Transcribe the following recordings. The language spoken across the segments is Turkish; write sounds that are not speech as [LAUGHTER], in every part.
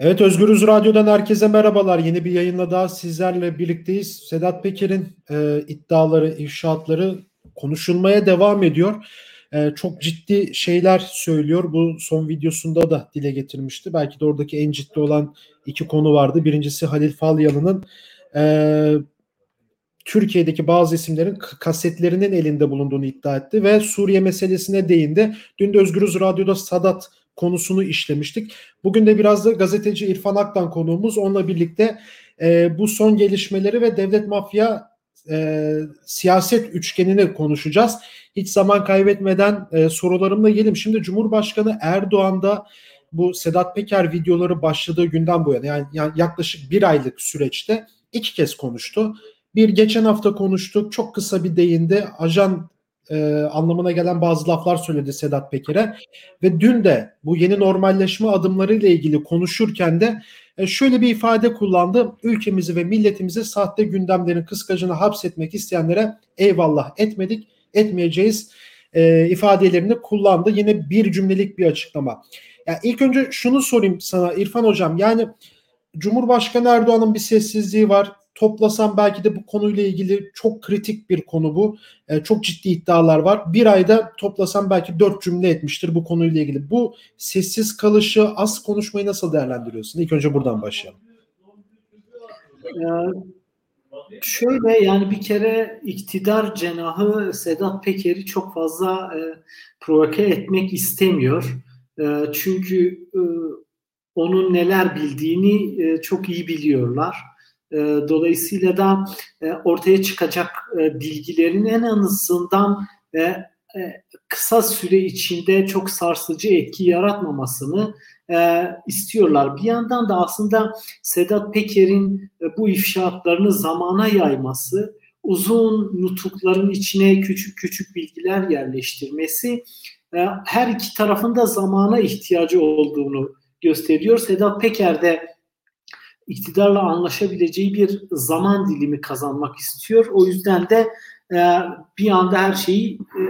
Evet Özgürüz Radyo'dan herkese merhabalar. Yeni bir yayınla daha sizlerle birlikteyiz. Sedat Peker'in e, iddiaları, ifşaatları konuşulmaya devam ediyor. E, çok ciddi şeyler söylüyor. Bu son videosunda da dile getirmişti. Belki de oradaki en ciddi olan iki konu vardı. Birincisi Halil Falyalı'nın e, Türkiye'deki bazı isimlerin kasetlerinin elinde bulunduğunu iddia etti ve Suriye meselesine değindi. Dün de Özgürüz Radyo'da Sadat konusunu işlemiştik. Bugün de biraz da gazeteci İrfan Aktan konuğumuz. Onunla birlikte e, bu son gelişmeleri ve devlet mafya e, siyaset üçgenini konuşacağız. Hiç zaman kaybetmeden e, sorularımla gelelim. Şimdi Cumhurbaşkanı Erdoğan da bu Sedat Peker videoları başladığı günden bu yana yani, yani yaklaşık bir aylık süreçte iki kez konuştu. Bir geçen hafta konuştuk. Çok kısa bir değindi. Ajan e, anlamına gelen bazı laflar söyledi Sedat Peker'e ve dün de bu yeni normalleşme adımları ile ilgili konuşurken de e, şöyle bir ifade kullandı. Ülkemizi ve milletimizi sahte gündemlerin kıskacına hapsetmek isteyenlere eyvallah etmedik, etmeyeceğiz e, ifadelerini kullandı. Yine bir cümlelik bir açıklama. Yani ilk önce şunu sorayım sana İrfan Hocam. Yani Cumhurbaşkanı Erdoğan'ın bir sessizliği var toplasam belki de bu konuyla ilgili çok kritik bir konu bu. E, çok ciddi iddialar var. Bir ayda toplasam belki dört cümle etmiştir bu konuyla ilgili. Bu sessiz kalışı, az konuşmayı nasıl değerlendiriyorsun? İlk önce buradan başlayalım. Ee, şöyle yani bir kere iktidar cenahı Sedat Peker'i çok fazla e, provoke etmek istemiyor. E, çünkü e, onun neler bildiğini e, çok iyi biliyorlar dolayısıyla da e, ortaya çıkacak e, bilgilerin en azından kısa süre içinde çok sarsıcı etki yaratmamasını istiyorlar. Bir yandan da aslında Sedat Peker'in bu ifşaatlarını zamana yayması, uzun nutukların içine küçük küçük bilgiler yerleştirmesi her iki tarafında zamana ihtiyacı olduğunu gösteriyor. Sedat Peker de iktidarla anlaşabileceği bir zaman dilimi kazanmak istiyor. O yüzden de e, bir anda her şeyi e,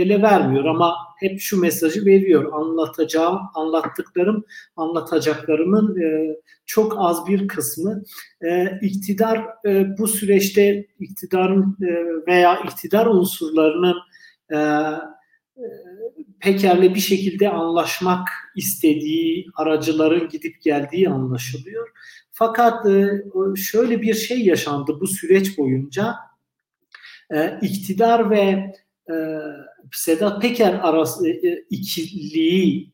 ele vermiyor ama hep şu mesajı veriyor. Anlatacağım, anlattıklarım, anlatacaklarımın e, çok az bir kısmı. E, iktidar e, bu süreçte iktidarın e, veya iktidar unsurlarının e, Peker'le bir şekilde anlaşmak istediği, aracıların gidip geldiği anlaşılıyor. Fakat e, şöyle bir şey yaşandı bu süreç boyunca. E, iktidar ve e, Sedat Peker arası ikiliği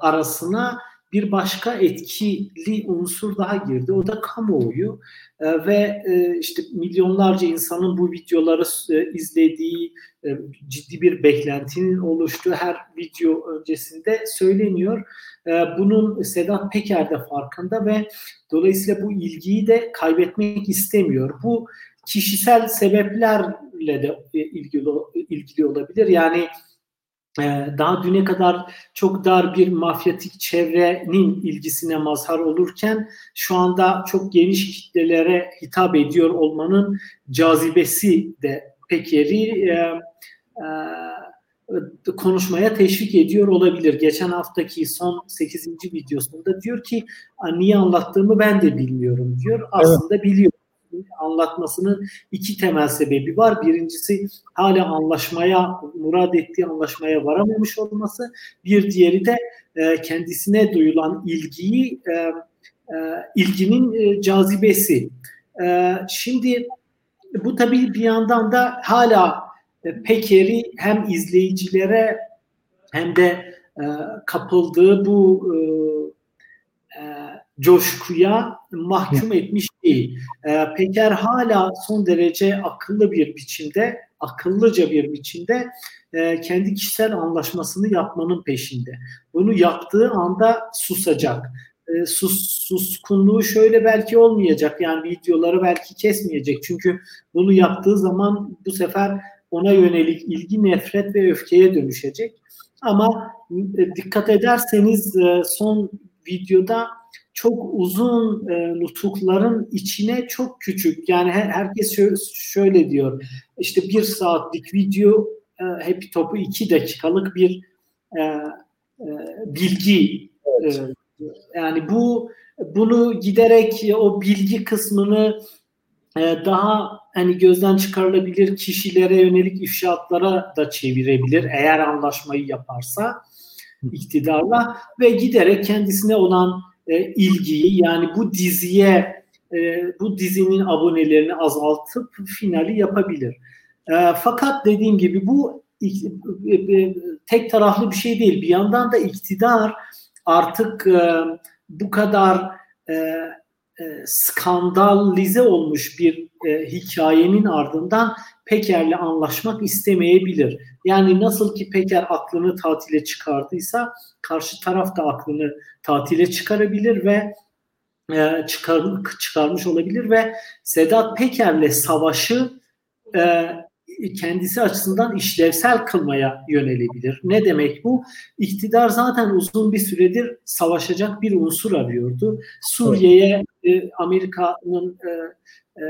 arasına bir başka etkili unsur daha girdi. O da kamuoyu e, ve e, işte milyonlarca insanın bu videoları e, izlediği, e, ciddi bir beklentinin oluştuğu her video öncesinde söyleniyor. E, bunun Sedat Peker de farkında ve dolayısıyla bu ilgiyi de kaybetmek istemiyor. Bu kişisel sebeplerle de e, ilgili ilgili olabilir. Yani daha düne kadar çok dar bir mafyatik çevrenin ilgisine mazhar olurken şu anda çok geniş kitlelere hitap ediyor olmanın cazibesi de Peker'i e, e, konuşmaya teşvik ediyor olabilir. Geçen haftaki son 8. videosunda diyor ki niye anlattığımı ben de bilmiyorum diyor. Aslında evet. biliyor anlatmasının iki temel sebebi var. Birincisi hala anlaşmaya, murad ettiği anlaşmaya varamamış olması. Bir diğeri de e, kendisine duyulan ilgiyi, e, e, ilginin e, cazibesi. E, şimdi bu tabii bir yandan da hala e, Peker'i hem izleyicilere hem de e, kapıldığı bu e, e, coşkuya mahkum etmiş değil. E, Peker hala son derece akıllı bir biçimde, akıllıca bir biçimde e, kendi kişisel anlaşmasını yapmanın peşinde. Bunu yaptığı anda susacak. E, sus, suskunluğu şöyle belki olmayacak. Yani videoları belki kesmeyecek. Çünkü bunu yaptığı zaman bu sefer ona yönelik ilgi, nefret ve öfkeye dönüşecek. Ama e, dikkat ederseniz e, son videoda çok uzun e, nutukların içine çok küçük. Yani her, herkes şöyle, şöyle diyor işte bir saatlik video e, Happy Top'u iki dakikalık bir e, e, bilgi. Evet. e, yani bu bunu giderek o bilgi kısmını e, daha hani gözden çıkarılabilir kişilere yönelik ifşaatlara da çevirebilir eğer anlaşmayı yaparsa iktidarla ve giderek kendisine olan e, ilgiyi yani bu diziye e, bu dizinin abonelerini azaltıp finali yapabilir. E, fakat dediğim gibi bu e, e, tek taraflı bir şey değil. Bir yandan da iktidar artık e, bu kadar e, e, skandalize olmuş bir e, hikayenin ardından Peker'le anlaşmak istemeyebilir. Yani nasıl ki Peker aklını tatile çıkardıysa karşı taraf da aklını tatile çıkarabilir ve e, çıkar, çıkarmış olabilir ve Sedat Peker'le savaşı e, kendisi açısından işlevsel kılmaya yönelebilir. Ne demek bu? İktidar zaten uzun bir süredir savaşacak bir unsur arıyordu. Suriye'ye e, Amerika'nın e, e,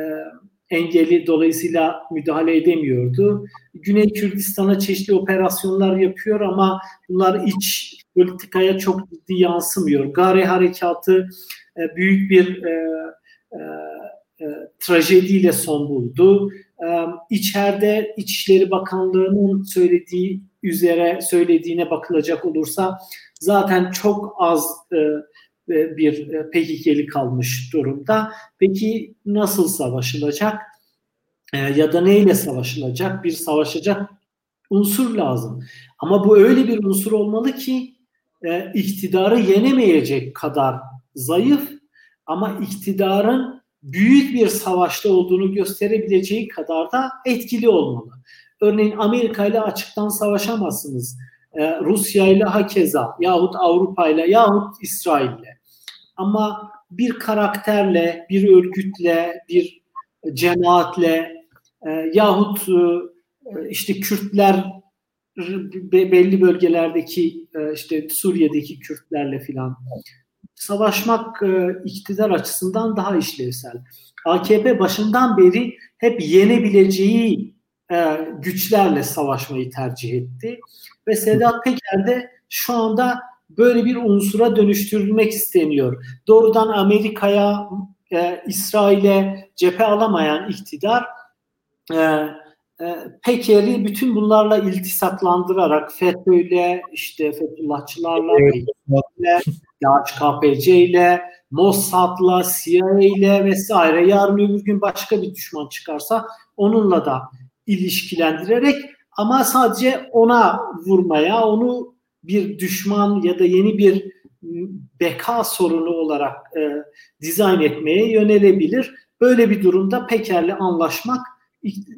engeli dolayısıyla müdahale edemiyordu. Güney Kürdistan'a çeşitli operasyonlar yapıyor ama bunlar iç politikaya çok ciddi yansımıyor. Gare harekatı e, büyük bir e, e, e, trajediyle son buldu. E, içeride İçişleri Bakanlığı'nın söylediği üzere söylediğine bakılacak olursa zaten çok az e, bir e, PKK'li kalmış durumda. Peki nasıl savaşılacak? E, ya da neyle savaşılacak? Bir savaşacak unsur lazım. Ama bu öyle bir unsur olmalı ki e, iktidarı yenemeyecek kadar zayıf ama iktidarın büyük bir savaşta olduğunu gösterebileceği kadar da etkili olmalı. Örneğin Amerika ile açıktan savaşamazsınız. Rusya ile hakeza yahut Avrupa ile yahut İsrail ile. Ama bir karakterle, bir örgütle, bir cemaatle e, yahut e, işte Kürtler belli bölgelerdeki e, işte Suriye'deki Kürtlerle filan savaşmak e, iktidar açısından daha işlevsel. AKP başından beri hep yenebileceği e, güçlerle savaşmayı tercih etti ve Sedat Peker de şu anda böyle bir unsura dönüştürülmek isteniyor. Doğrudan Amerika'ya, e, İsrail'e cephe alamayan iktidar e, e, Peker'i bütün bunlarla iltisaklandırarak FETÖ'yle, işte Fethullahçılarla, evet. DHKPC ile, Mossad'la, CIA ile vesaire yarın öbür gün başka bir düşman çıkarsa onunla da ilişkilendirerek ama sadece ona vurmaya, onu bir düşman ya da yeni bir beka sorunu olarak e, dizayn etmeye yönelebilir. Böyle bir durumda Peker'le anlaşmak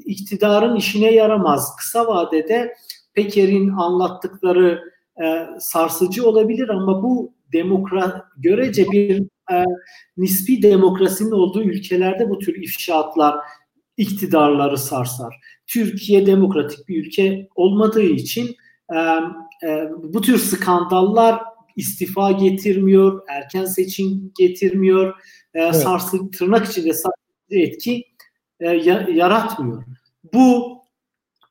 iktidarın işine yaramaz. Kısa vadede Peker'in anlattıkları e, sarsıcı olabilir ama bu demokra görece bir e, nispi demokrasinin olduğu ülkelerde bu tür ifşaatlar iktidarları sarsar. Türkiye demokratik bir ülke olmadığı için e, e, bu tür skandallar istifa getirmiyor, erken seçim getirmiyor, e, evet. sarsıcı tırnak içinde sarsıcı etki e, yaratmıyor. Bu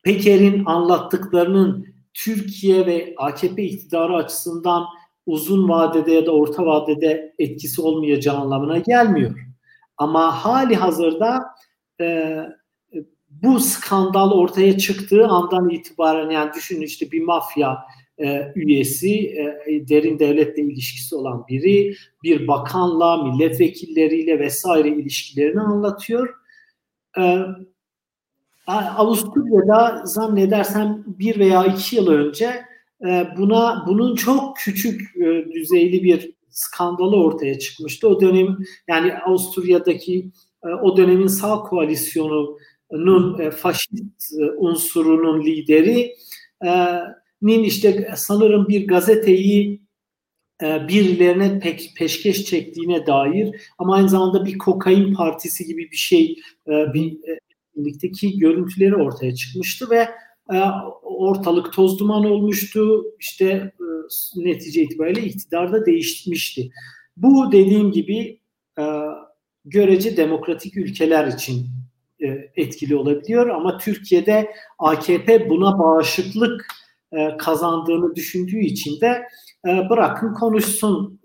Peker'in anlattıklarının Türkiye ve AKP iktidarı açısından uzun vadede ya da orta vadede etkisi olmayacağı anlamına gelmiyor. Ama hali hazırda e, bu skandal ortaya çıktığı andan itibaren yani düşünün işte bir mafya e, üyesi, e, derin devletle ilişkisi olan biri, bir bakanla, milletvekilleriyle vesaire ilişkilerini anlatıyor. E, Avusturya'da zannedersem bir veya iki yıl önce buna bunun çok küçük düzeyli bir skandalı ortaya çıkmıştı. O dönem yani Avusturya'daki o dönemin sağ koalisyonunun faşist unsurunun lideri nin işte sanırım bir gazeteyi birilerine pek peşkeş çektiğine dair ama aynı zamanda bir kokain partisi gibi bir şey bir birlikteki görüntüleri ortaya çıkmıştı ve e, ortalık toz duman olmuştu. İşte e, netice itibariyle iktidarda değişmişti. Bu dediğim gibi e, görece demokratik ülkeler için etkili olabiliyor ama Türkiye'de AKP buna bağışıklık kazandığını düşündüğü için de bırakın konuşsun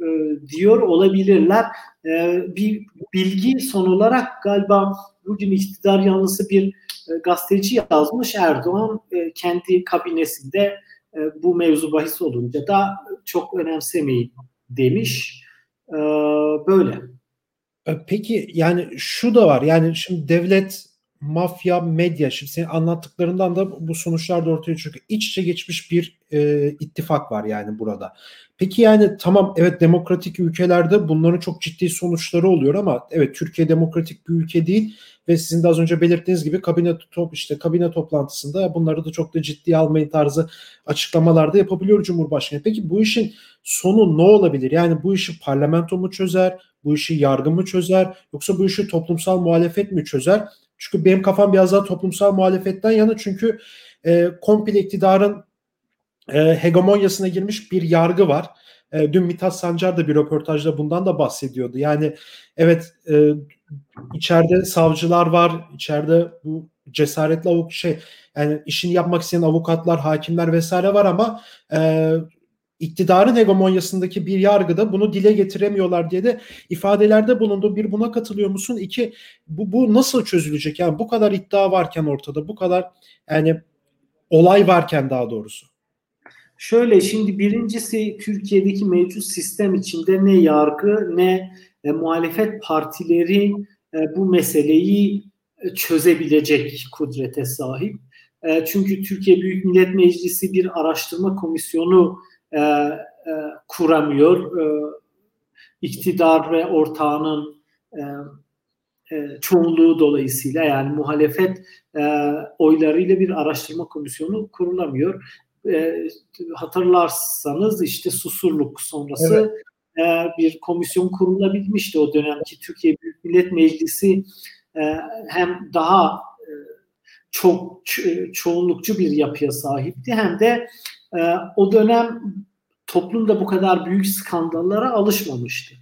diyor olabilirler. E, bir bilgi son olarak galiba bugün iktidar yanlısı bir e, gazeteci yazmış Erdoğan e, kendi kabinesinde e, bu mevzu bahis olunca da çok önemsemeyin demiş. E, böyle. E, peki yani şu da var yani şimdi devlet mafya, medya şimdi senin anlattıklarından da bu sonuçlar da ortaya çıkıyor. İç içe geçmiş bir e, ittifak var yani burada. Peki yani tamam evet demokratik ülkelerde bunların çok ciddi sonuçları oluyor ama evet Türkiye demokratik bir ülke değil ve sizin de az önce belirttiğiniz gibi kabine top işte kabine toplantısında bunları da çok da ciddiye almayın tarzı açıklamalarda yapabiliyor Cumhurbaşkanı. Peki bu işin sonu ne olabilir? Yani bu işi parlamento mu çözer? Bu işi yargı mı çözer? Yoksa bu işi toplumsal muhalefet mi çözer? Çünkü benim kafam biraz daha toplumsal muhalefetten yana çünkü e, komple iktidarın e, hegemonyasına girmiş bir yargı var. E, dün Mithat Sancar da bir röportajda bundan da bahsediyordu. Yani evet e, içeride savcılar var, içeride bu cesaretli avuk şey yani işini yapmak isteyen avukatlar, hakimler vesaire var ama e, iktidarın hegemonyasındaki bir yargıda bunu dile getiremiyorlar diye de ifadelerde bulundu. Bir buna katılıyor musun? İki bu, bu nasıl çözülecek? Yani bu kadar iddia varken ortada, bu kadar yani olay varken daha doğrusu. Şöyle şimdi birincisi Türkiye'deki mevcut sistem içinde ne yargı ne e, muhalefet partileri e, bu meseleyi e, çözebilecek kudrete sahip. E, çünkü Türkiye Büyük Millet Meclisi bir araştırma komisyonu e, e, kuramıyor. E, iktidar ve ortağının e, e, çoğunluğu dolayısıyla yani muhalefet e, oylarıyla bir araştırma komisyonu kurulamıyor. E, hatırlarsanız işte Susurluk sonrası evet. e, bir komisyon kurulabilmişti o dönemki Türkiye Büyük Millet Meclisi e, hem daha e, çok çoğunlukçu bir yapıya sahipti hem de e, o dönem toplumda bu kadar büyük skandallara alışmamıştı.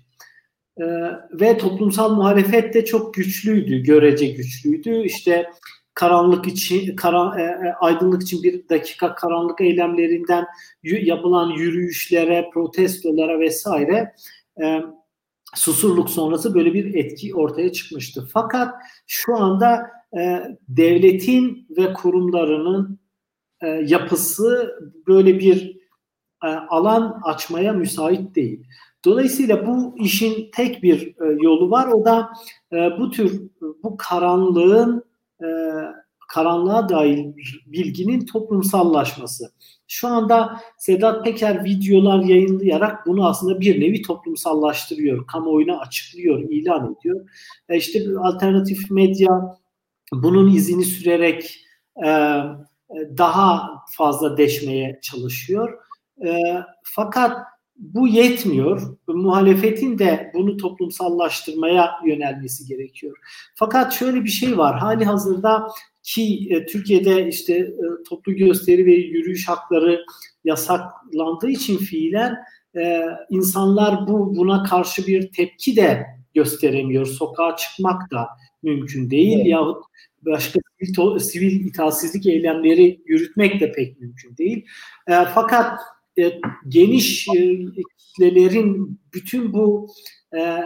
E, ve toplumsal muhalefet de çok güçlüydü, görece güçlüydü. İşte karanlık için, karan, e, e aydınlık için bir dakika karanlık eylemlerinden yapılan yürüyüşlere, protestolara vesaire e, susurluk sonrası böyle bir etki ortaya çıkmıştı. Fakat şu anda e, devletin ve kurumlarının e, yapısı böyle bir e, alan açmaya müsait değil. Dolayısıyla bu işin tek bir e, yolu var. O da bu tür bu karanlığın karanlığa dair bilginin toplumsallaşması. Şu anda Sedat Peker videolar yayınlayarak bunu aslında bir nevi toplumsallaştırıyor. Kamuoyuna açıklıyor, ilan ediyor. E işte alternatif medya bunun izini sürerek daha fazla deşmeye çalışıyor. E, fakat bu yetmiyor. Muhalefetin de bunu toplumsallaştırmaya yönelmesi gerekiyor. Fakat şöyle bir şey var. Hali hazırda ki e, Türkiye'de işte e, toplu gösteri ve yürüyüş hakları yasaklandığı için fiilen e, insanlar bu buna karşı bir tepki de gösteremiyor. Sokağa çıkmak da mümkün değil evet. yahut başka sivil, sivil itaatsizlik eylemleri yürütmek de pek mümkün değil. E, fakat e, geniş e, kitlelerin bütün bu e,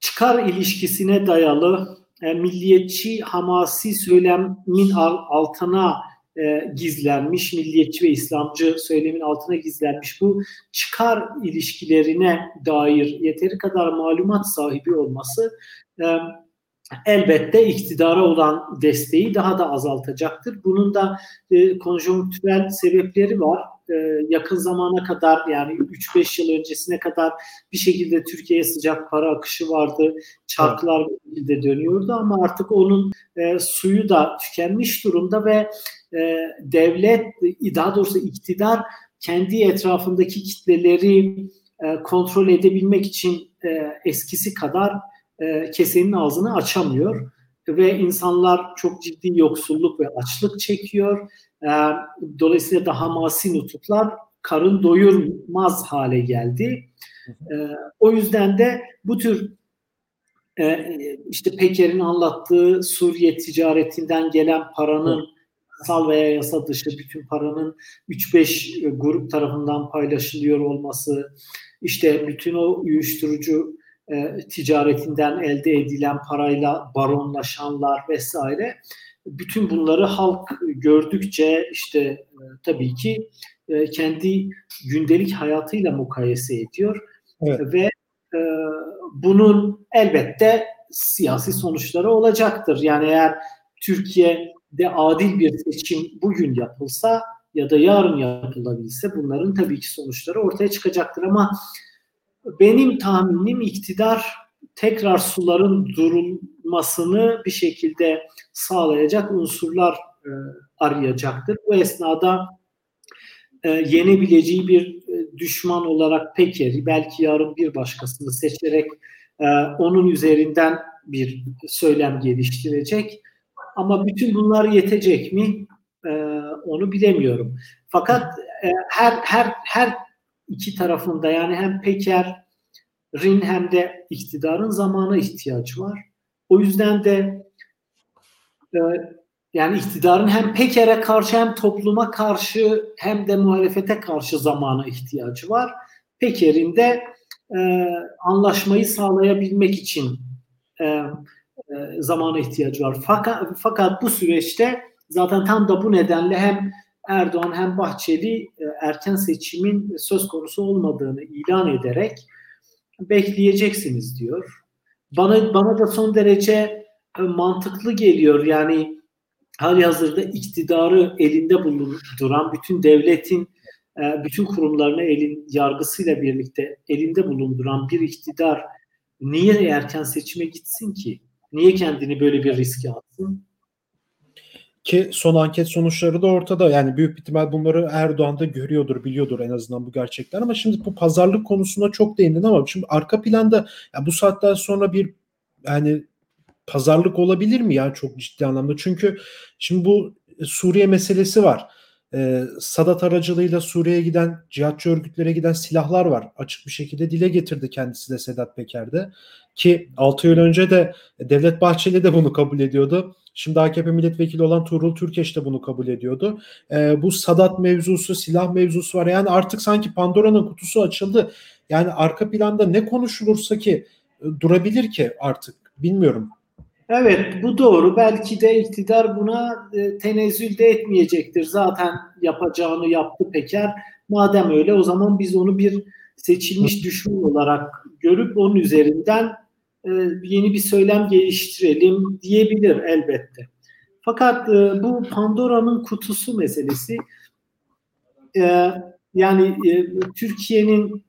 çıkar ilişkisine dayalı e, milliyetçi hamasi söylemin altına e, gizlenmiş, milliyetçi ve İslamcı söylemin altına gizlenmiş bu çıkar ilişkilerine dair yeteri kadar malumat sahibi olması e, elbette iktidara olan desteği daha da azaltacaktır. Bunun da e, konjonktürel sebepleri var. E, yakın zamana kadar yani 3-5 yıl öncesine kadar bir şekilde Türkiye'ye sıcak para akışı vardı. Çarklar evet. bir dönüyordu ama artık onun e, suyu da tükenmiş durumda ve e, devlet daha doğrusu iktidar kendi etrafındaki kitleleri e, kontrol edebilmek için e, eskisi kadar e, kesenin ağzını açamıyor ve insanlar çok ciddi yoksulluk ve açlık çekiyor. E, dolayısıyla daha masi nutuklar karın doyurmaz hale geldi. E, o yüzden de bu tür e, işte Peker'in anlattığı Suriye ticaretinden gelen paranın yasal veya yasa dışı bütün paranın 3-5 grup tarafından paylaşılıyor olması, işte bütün o uyuşturucu e, ticaretinden elde edilen parayla baronlaşanlar vesaire bütün bunları halk gördükçe işte e, tabii ki e, kendi gündelik hayatıyla mukayese ediyor evet. ve e, bunun elbette siyasi sonuçları olacaktır. Yani eğer Türkiye'de adil bir seçim bugün yapılsa ya da yarın yapılabilse bunların tabii ki sonuçları ortaya çıkacaktır ama benim tahminim iktidar tekrar suların durulmasını bir şekilde sağlayacak unsurlar e, arayacaktır. Bu esnada e, yenebileceği bir e, düşman olarak Peker'i belki yarın bir başkasını seçerek e, onun üzerinden bir söylem geliştirecek. Ama bütün bunlar yetecek mi? E, onu bilemiyorum. Fakat e, her her her iki tarafında yani hem Peker'in hem de iktidarın zamana ihtiyacı var. O yüzden de e, yani iktidarın hem Peker'e karşı hem topluma karşı hem de muhalefete karşı zamana ihtiyacı var. Peker'in de e, anlaşmayı sağlayabilmek için e, e, zamana ihtiyacı var. Fakat, fakat bu süreçte zaten tam da bu nedenle hem Erdoğan hem Bahçeli e, erken seçimin söz konusu olmadığını ilan ederek bekleyeceksiniz diyor. Bana bana da son derece e, mantıklı geliyor. Yani hali hazırda iktidarı elinde bulunduran bütün devletin e, bütün kurumlarını elin yargısıyla birlikte elinde bulunduran bir iktidar niye erken seçime gitsin ki? Niye kendini böyle bir riske atsın? Ki son anket sonuçları da ortada. Yani büyük ihtimal bunları Erdoğan da görüyordur, biliyordur en azından bu gerçekler. Ama şimdi bu pazarlık konusuna çok değindin ama şimdi arka planda ya bu saatten sonra bir yani pazarlık olabilir mi ya çok ciddi anlamda? Çünkü şimdi bu Suriye meselesi var. Ee, Sadat aracılığıyla Suriye'ye giden, cihatçı örgütlere giden silahlar var. Açık bir şekilde dile getirdi kendisi de Sedat Peker'de. Ki 6 yıl önce de Devlet Bahçeli de bunu kabul ediyordu. Şimdi AKP milletvekili olan Tuğrul Türkeş de bunu kabul ediyordu. Ee, bu Sadat mevzusu, silah mevzusu var. Yani artık sanki Pandora'nın kutusu açıldı. Yani arka planda ne konuşulursa ki e, durabilir ki artık bilmiyorum. Evet bu doğru. Belki de iktidar buna e, tenezzül de etmeyecektir. Zaten yapacağını yaptı Peker. Madem öyle o zaman biz onu bir seçilmiş düşman olarak görüp onun üzerinden e, yeni bir söylem geliştirelim diyebilir elbette. Fakat e, bu Pandora'nın kutusu meselesi e, yani e, Türkiye'nin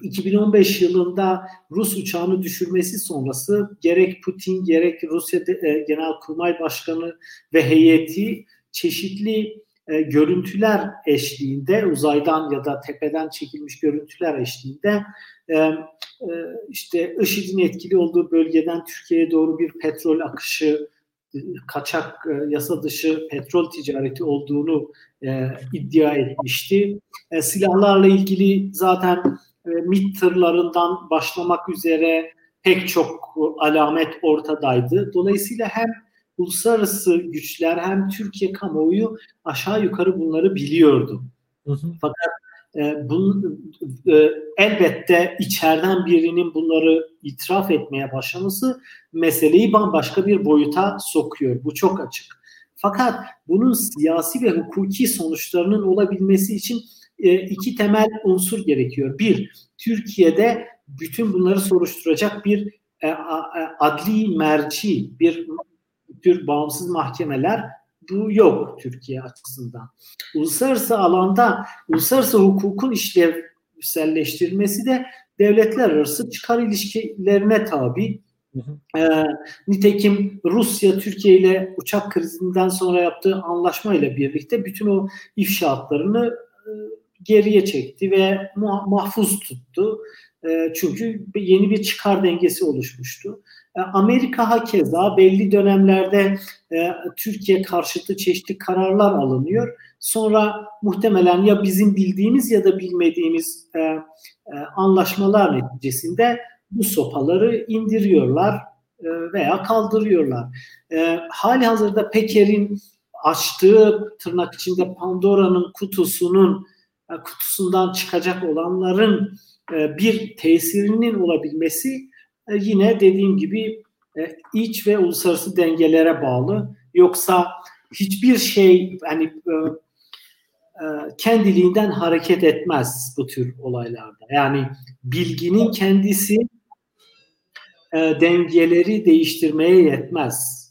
2015 yılında Rus uçağını düşürmesi sonrası gerek Putin gerek Rusya e, Genelkurmay Başkanı ve heyeti çeşitli e, görüntüler eşliğinde uzaydan ya da tepeden çekilmiş görüntüler eşliğinde e, e, işte IŞİD'in etkili olduğu bölgeden Türkiye'ye doğru bir petrol akışı kaçak yasa dışı petrol ticareti olduğunu e, iddia etmişti. E, silahlarla ilgili zaten e, MİT tırlarından başlamak üzere pek çok alamet ortadaydı. Dolayısıyla hem uluslararası güçler hem Türkiye kamuoyu aşağı yukarı bunları biliyordu. Hı hı. Fakat e, bunun, e, elbette içeriden birinin bunları itiraf etmeye başlaması meseleyi bambaşka bir boyuta sokuyor. Bu çok açık. Fakat bunun siyasi ve hukuki sonuçlarının olabilmesi için e, iki temel unsur gerekiyor. Bir, Türkiye'de bütün bunları soruşturacak bir e, adli merci, bir tür bağımsız mahkemeler bu yok Türkiye açısından. Uluslararası alanda uluslararası hukukun işlevselleştirilmesi de devletler arası çıkar ilişkilerine tabi. E, nitekim Rusya Türkiye ile uçak krizinden sonra yaptığı anlaşma ile birlikte bütün o ifşaatlarını e, geriye çekti ve mahfuz tuttu. E, çünkü yeni bir çıkar dengesi oluşmuştu. E, Amerika hakeza belli dönemlerde e, Türkiye karşıtı çeşitli kararlar alınıyor. Sonra muhtemelen ya bizim bildiğimiz ya da bilmediğimiz e, e, anlaşmalar neticesinde bu sopaları indiriyorlar veya kaldırıyorlar. Hali hazırda Peker'in açtığı tırnak içinde Pandora'nın kutusunun kutusundan çıkacak olanların e, bir tesirinin olabilmesi e, yine dediğim gibi e, iç ve uluslararası dengelere bağlı. Yoksa hiçbir şey hani e, e, kendiliğinden hareket etmez bu tür olaylarda. Yani bilginin kendisi e, dengeleri değiştirmeye yetmez.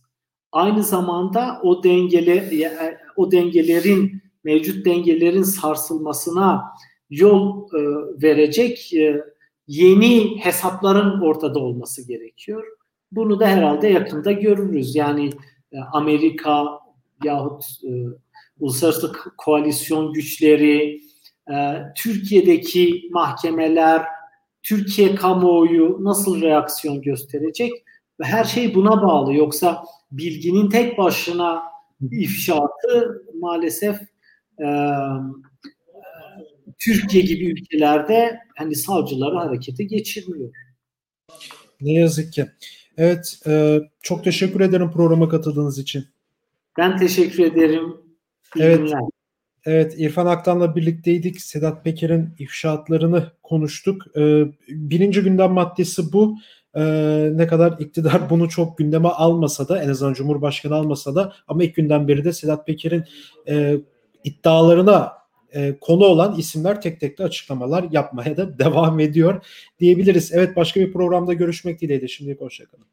Aynı zamanda o dengele e, o dengelerin mevcut dengelerin sarsılmasına yol e, verecek e, yeni hesapların ortada olması gerekiyor. Bunu da herhalde yakında görürüz. Yani e, Amerika yahut e, uluslararası koalisyon güçleri, e, Türkiye'deki mahkemeler, Türkiye kamuoyu nasıl reaksiyon gösterecek? Ve her şey buna bağlı. Yoksa bilginin tek başına ifşaatı maalesef Türkiye gibi ülkelerde hani savcıları harekete geçirmiyor. Ne yazık ki. Evet, e, çok teşekkür ederim programa katıldığınız için. Ben teşekkür ederim. İyi evet. Günler. Evet, İrfan Aktan'la birlikteydik. Sedat Peker'in ifşaatlarını konuştuk. Ee, birinci gündem maddesi bu. Ee, ne kadar iktidar bunu çok gündeme almasa da, en azından Cumhurbaşkanı almasa da ama ilk günden beri de Sedat Peker'in e, iddialarına e, konu olan isimler tek tek de açıklamalar yapmaya da [LAUGHS] devam ediyor diyebiliriz. Evet başka bir programda görüşmek dileğiyle. Şimdilik hoşçakalın.